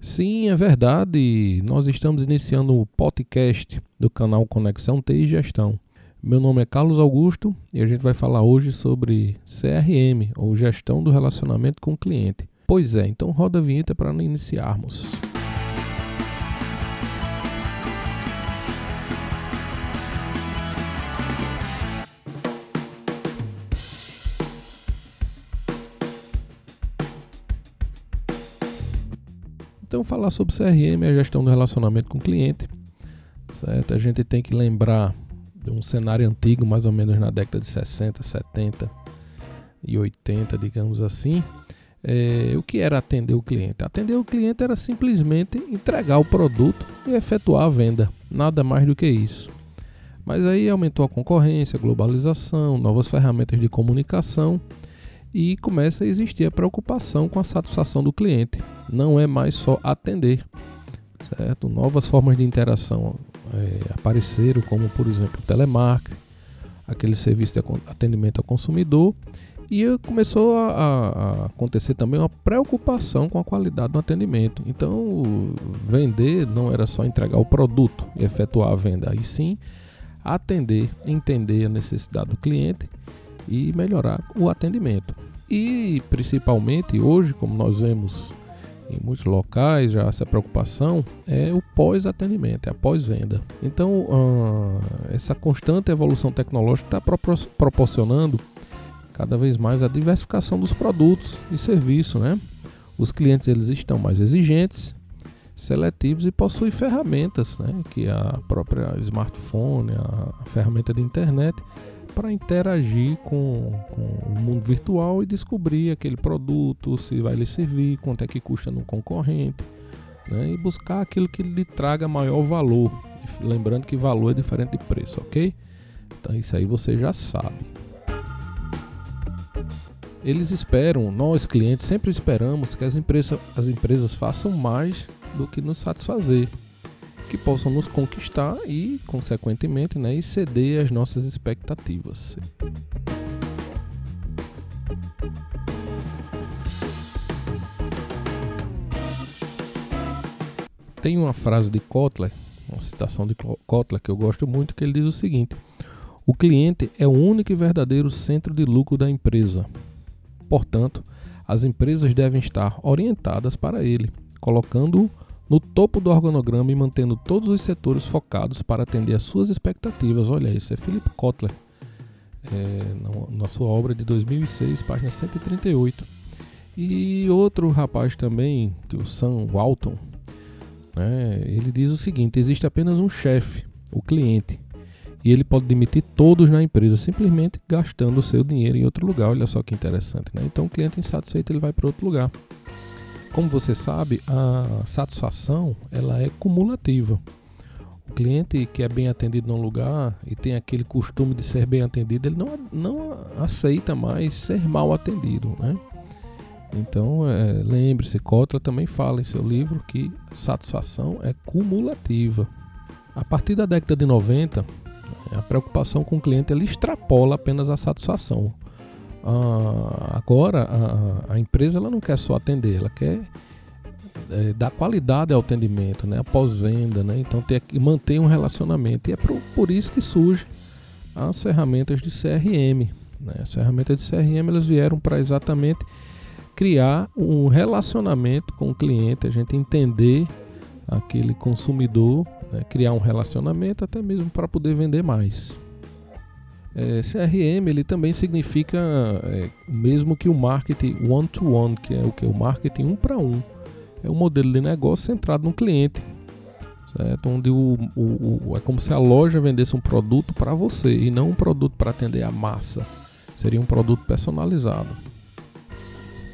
Sim, é verdade. Nós estamos iniciando o podcast do canal Conexão TI e Gestão. Meu nome é Carlos Augusto e a gente vai falar hoje sobre CRM, ou Gestão do Relacionamento com o Cliente. Pois é, então roda a vinheta para iniciarmos. Então, falar sobre CRM é a gestão do relacionamento com o cliente. Certo? A gente tem que lembrar de um cenário antigo, mais ou menos na década de 60, 70 e 80, digamos assim. É, o que era atender o cliente? Atender o cliente era simplesmente entregar o produto e efetuar a venda, nada mais do que isso. Mas aí aumentou a concorrência, globalização, novas ferramentas de comunicação e começa a existir a preocupação com a satisfação do cliente. Não é mais só atender, certo? Novas formas de interação é, apareceram, como por exemplo o telemarketing, aquele serviço de atendimento ao consumidor, e começou a, a, acontecer também uma preocupação com a qualidade do atendimento. Então, vender não era só entregar o produto e efetuar a venda, aí sim atender, entender a necessidade do cliente e melhorar o atendimento. E principalmente hoje, como nós vemos em muitos locais já essa preocupação é o pós-atendimento, é a pós-venda. Então, uh, essa constante evolução tecnológica está proporcionando cada vez mais a diversificação dos produtos e serviços, né? Os clientes eles estão mais exigentes, seletivos e possuem ferramentas, né? Que a própria smartphone, a ferramenta de internet para interagir com, com, o mundo virtual e descobrir aquele produto, se vai lhe servir, quanto é que custa no concorrente, né? e buscar aquilo que lhe traga maior valor. Lembrando que valor é diferente de preço, ok? Então isso aí você já sabe. Eles esperam, nós clientes sempre esperamos que as empresas, as empresas façam mais do que nos satisfazer que possam nos conquistar e, consequentemente, né, exceder as nossas expectativas. Tem uma frase de Kotler, uma citação de Kotler que eu gosto muito, que ele diz o seguinte: O cliente é o único e verdadeiro centro de lucro da empresa. Portanto, as empresas devem estar orientadas para ele, colocando-o no topo do organograma e mantendo todos os setores focados para atender às suas expectativas. Olha isso, é Philip Kotler, é, na, sua obra de 2006, página 138. E outro rapaz também, o Sam Walton, né, ele diz o seguinte: existe apenas um chefe, o cliente, e ele pode demitir todos na empresa simplesmente gastando o seu dinheiro em outro lugar. Olha só que interessante, né? Então o cliente insatisfeito ele vai para outro lugar. Como você sabe, a satisfação ela é cumulativa. O cliente que é bem atendido num lugar e tem aquele costume de ser bem atendido, ele não, não aceita mais ser mal atendido, né? Então, é, lembre-se, Kotler também fala em seu livro que satisfação é cumulativa. A partir da década de 90, a preocupação com o cliente ele extrapola apenas a satisfação. Ah, agora a, a, empresa ela não quer só atender, ela quer é, dar qualidade ao atendimento, né, pós-venda, né, então tem que manter um relacionamento e é por, por isso que surge as ferramentas de CRM. Né, as ferramentas de CRM elas vieram para exatamente criar um relacionamento com o cliente, a gente entender aquele consumidor, né, criar um relacionamento até mesmo para poder vender mais. É, CRM ele também significa é, mesmo que o marketing one-to-one, -one, que é o que? O marketing um para um. É um modelo de negócio centrado no cliente. Certo? Onde o, o, o, é como se a loja vendesse um produto para você e não um produto para atender a massa. Seria um produto personalizado.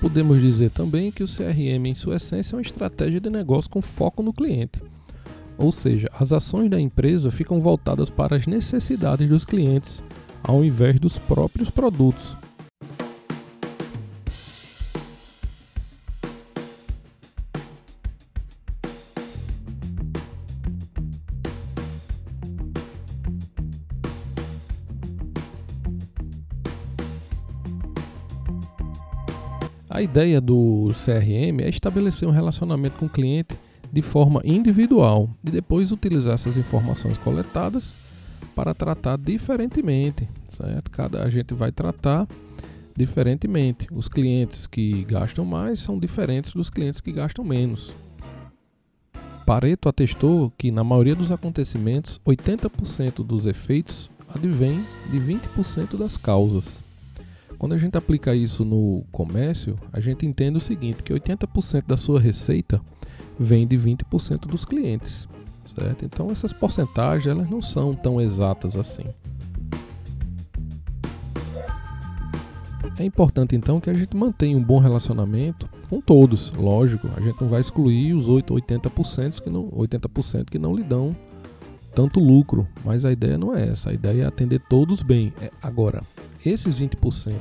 Podemos dizer também que o CRM, em sua essência, é uma estratégia de negócio com foco no cliente. Ou seja, as ações da empresa ficam voltadas para as necessidades dos clientes ao invés dos próprios produtos. A ideia do CRM é estabelecer um relacionamento com o cliente de forma individual e depois utilizar essas informações coletadas para tratar diferentemente, certo? Cada a gente vai tratar diferentemente. Os clientes que gastam mais são diferentes dos clientes que gastam menos. Pareto atestou que na maioria dos acontecimentos, 80% dos efeitos advém de 20% das causas. Quando a gente aplica isso no comércio, a gente entende o seguinte, que 80% da sua receita vem de 20% dos clientes, certo? Então essas porcentagens elas não são tão exatas assim. É importante então que a gente mantenha um bom relacionamento com todos, lógico. A gente não vai excluir os 8, 80% que não, 80% que não lhe dão tanto lucro, mas a ideia não é essa. A ideia é atender todos bem. É, agora, esses 20%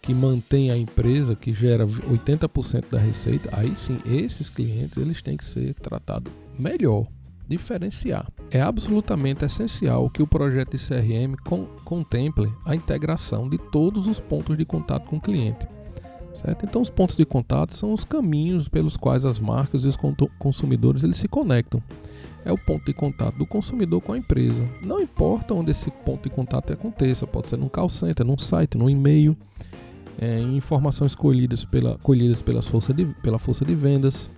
que mantém a empresa, que gera 80% da receita, aí sim, esses clientes eles têm que ser tratados melhor, diferenciar. É absolutamente essencial que o projeto de CRM con contemple a integração de todos os pontos de contato com o cliente. Certo? Então, os pontos de contato são os caminhos pelos quais as marcas e os consumidores eles se conectam. É o ponto de contato do consumidor com a empresa. Não importa onde esse ponto de contato aconteça, pode ser num call center, num site, num e-mail, é, informações colhidas, pela, colhidas força de, pela força de vendas,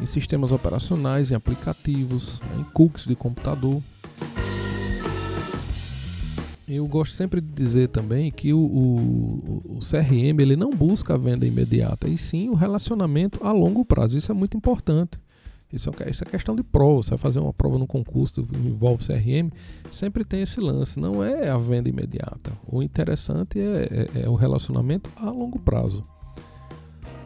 em sistemas operacionais, em aplicativos, né, em cookies de computador. Eu gosto sempre de dizer também que o, o, o, CRM ele não busca a venda imediata, e sim o relacionamento a longo prazo. Isso é muito importante. Isso é, isso é questão de prova. Você vai fazer uma prova no concurso que envolve CRM, sempre tem esse lance. Não é a venda imediata. O interessante é, é, é o relacionamento a longo prazo.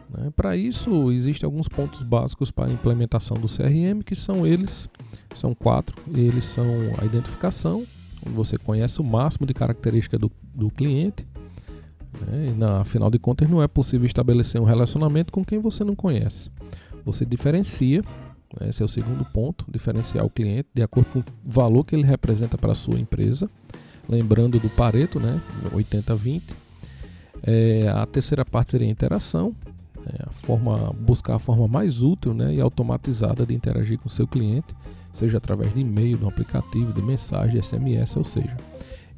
Né? Para isso, existem alguns pontos básicos para a implementação do CRM, que são eles, são quatro. Eles são a identificação, onde você conhece o máximo de característica do, do cliente. Né? E na, afinal de contas, não é possível estabelecer um relacionamento com quem você não conhece. Você diferencia esse é o segundo ponto, diferenciar o cliente de acordo com o valor que ele representa para a sua empresa. Lembrando do Pareto, né, 80-20. É, a terceira parte seria a interação, é, a forma, buscar a forma mais útil né, e automatizada de interagir com o seu cliente, seja através de e-mail, de um aplicativo, de mensagem, SMS, ou seja.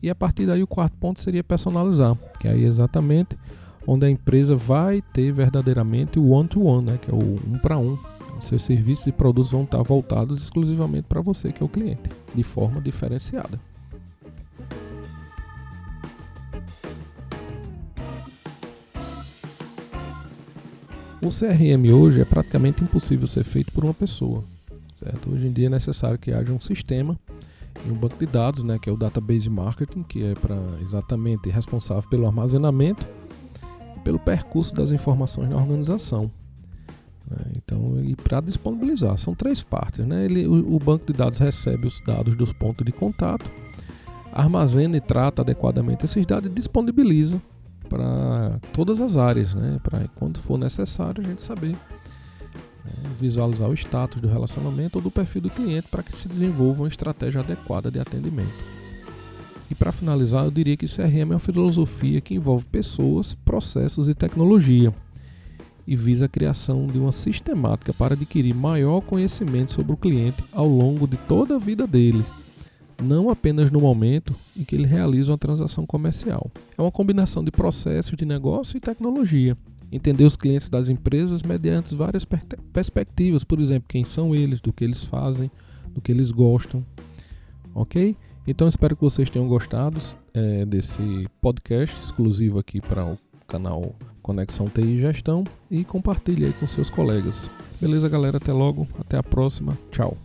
E a partir daí o quarto ponto seria personalizar, que aí é exatamente onde a empresa vai ter verdadeiramente o one-to-one, -one, né, que é o um para um, seus serviços e produtos vão estar voltados exclusivamente para você, que é o cliente, de forma diferenciada. O CRM hoje é praticamente impossível ser feito por uma pessoa. Certo? Hoje em dia é necessário que haja um sistema e um banco de dados, né, que é o Database Marketing, que é para exatamente responsável pelo armazenamento e pelo percurso das informações na organização. Né? Então, e para disponibilizar, são três partes. Né? Ele, o, o, banco de dados recebe os dados dos pontos de contato, armazena e trata adequadamente esses dados e disponibiliza para todas as áreas, né? para quando for necessário a gente saber né? visualizar o status do relacionamento ou do perfil do cliente para que se desenvolva uma estratégia adequada de atendimento. E para finalizar, eu diria que CRM é uma filosofia que envolve pessoas, processos e tecnologia e visa a criação de uma sistemática para adquirir maior conhecimento sobre o cliente ao longo de toda a vida dele, não apenas no momento em que ele realiza uma transação comercial. É uma combinação de processos de negócio e tecnologia. Entender os clientes das empresas mediante várias per perspectivas, por exemplo, quem são eles, do que eles fazem, do que eles gostam. Ok? Então espero que vocês tenham gostado é, desse podcast exclusivo aqui para o canal Conexão TI Gestão e compartilhe aí com seus colegas. Beleza, galera? Até logo, até a próxima. Tchau.